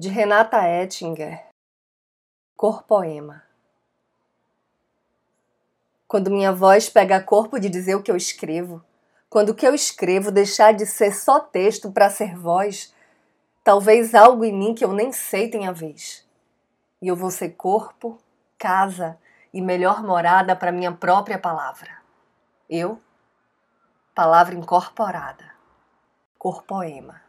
de Renata Ettinger, Corpoema. Quando minha voz pega corpo de dizer o que eu escrevo, quando o que eu escrevo deixar de ser só texto para ser voz, talvez algo em mim que eu nem sei tenha vez. E eu vou ser corpo, casa e melhor morada para minha própria palavra. Eu, palavra incorporada, corpoema.